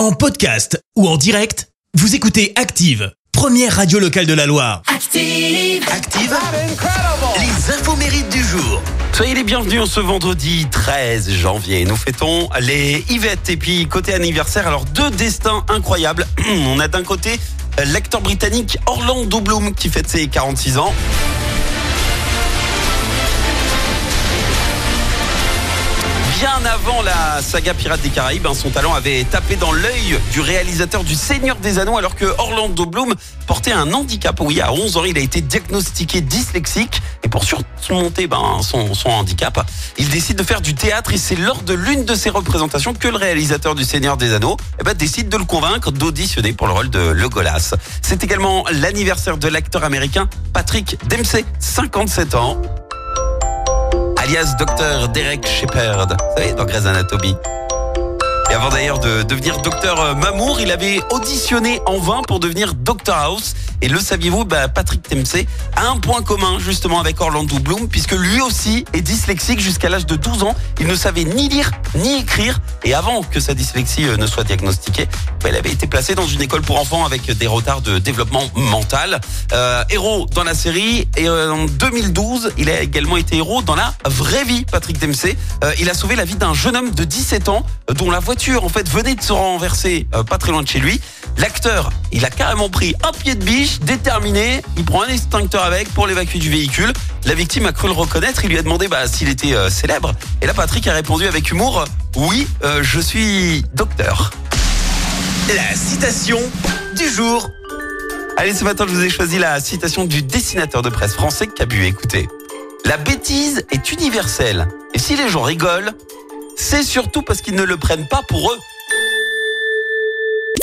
En podcast ou en direct, vous écoutez Active, première radio locale de la Loire. Active. Active, les infos mérites du jour. Soyez les bienvenus en ce vendredi 13 janvier. Nous fêtons les Yvette et puis côté anniversaire, alors deux destins incroyables. On a d'un côté euh, l'acteur britannique Orlando Bloom qui fête ses 46 ans. Bien avant la saga Pirates des Caraïbes, hein, son talent avait tapé dans l'œil du réalisateur du Seigneur des Anneaux alors que Orlando Bloom portait un handicap. Oui, à 11 ans, il a été diagnostiqué dyslexique et pour surmonter ben, son, handicap, il décide de faire du théâtre et c'est lors de l'une de ses représentations que le réalisateur du Seigneur des Anneaux eh ben, décide de le convaincre d'auditionner pour le rôle de Legolas. C'est également l'anniversaire de l'acteur américain Patrick Dempsey, 57 ans alias Dr Derek Shepard, vous savez, dans Grey's Anatomy. Et avant d'ailleurs de devenir docteur Mamour, il avait auditionné en vain pour devenir Dr House. Et le saviez-vous, bah, Patrick Dempsey a un point commun justement avec Orlando Bloom, puisque lui aussi est dyslexique jusqu'à l'âge de 12 ans. Il ne savait ni lire ni écrire. Et avant que sa dyslexie euh, ne soit diagnostiquée, bah, il avait été placé dans une école pour enfants avec des retards de développement mental. Euh, héros dans la série. Et euh, en 2012, il a également été héros dans la vraie vie, Patrick Dempsey. Il a sauvé la vie d'un jeune homme de 17 ans dont la voiture en fait venait de se renverser pas très loin de chez lui. L'acteur, il a carrément pris un pied de biche, déterminé. Il prend un extincteur avec pour l'évacuer du véhicule. La victime a cru le reconnaître. Il lui a demandé bah, s'il était euh, célèbre. Et là, Patrick a répondu avec humour Oui, euh, je suis docteur. La citation du jour. Allez, ce matin, je vous ai choisi la citation du dessinateur de presse français Cabu. Écoutez. La bêtise est universelle. Et si les gens rigolent, c'est surtout parce qu'ils ne le prennent pas pour eux.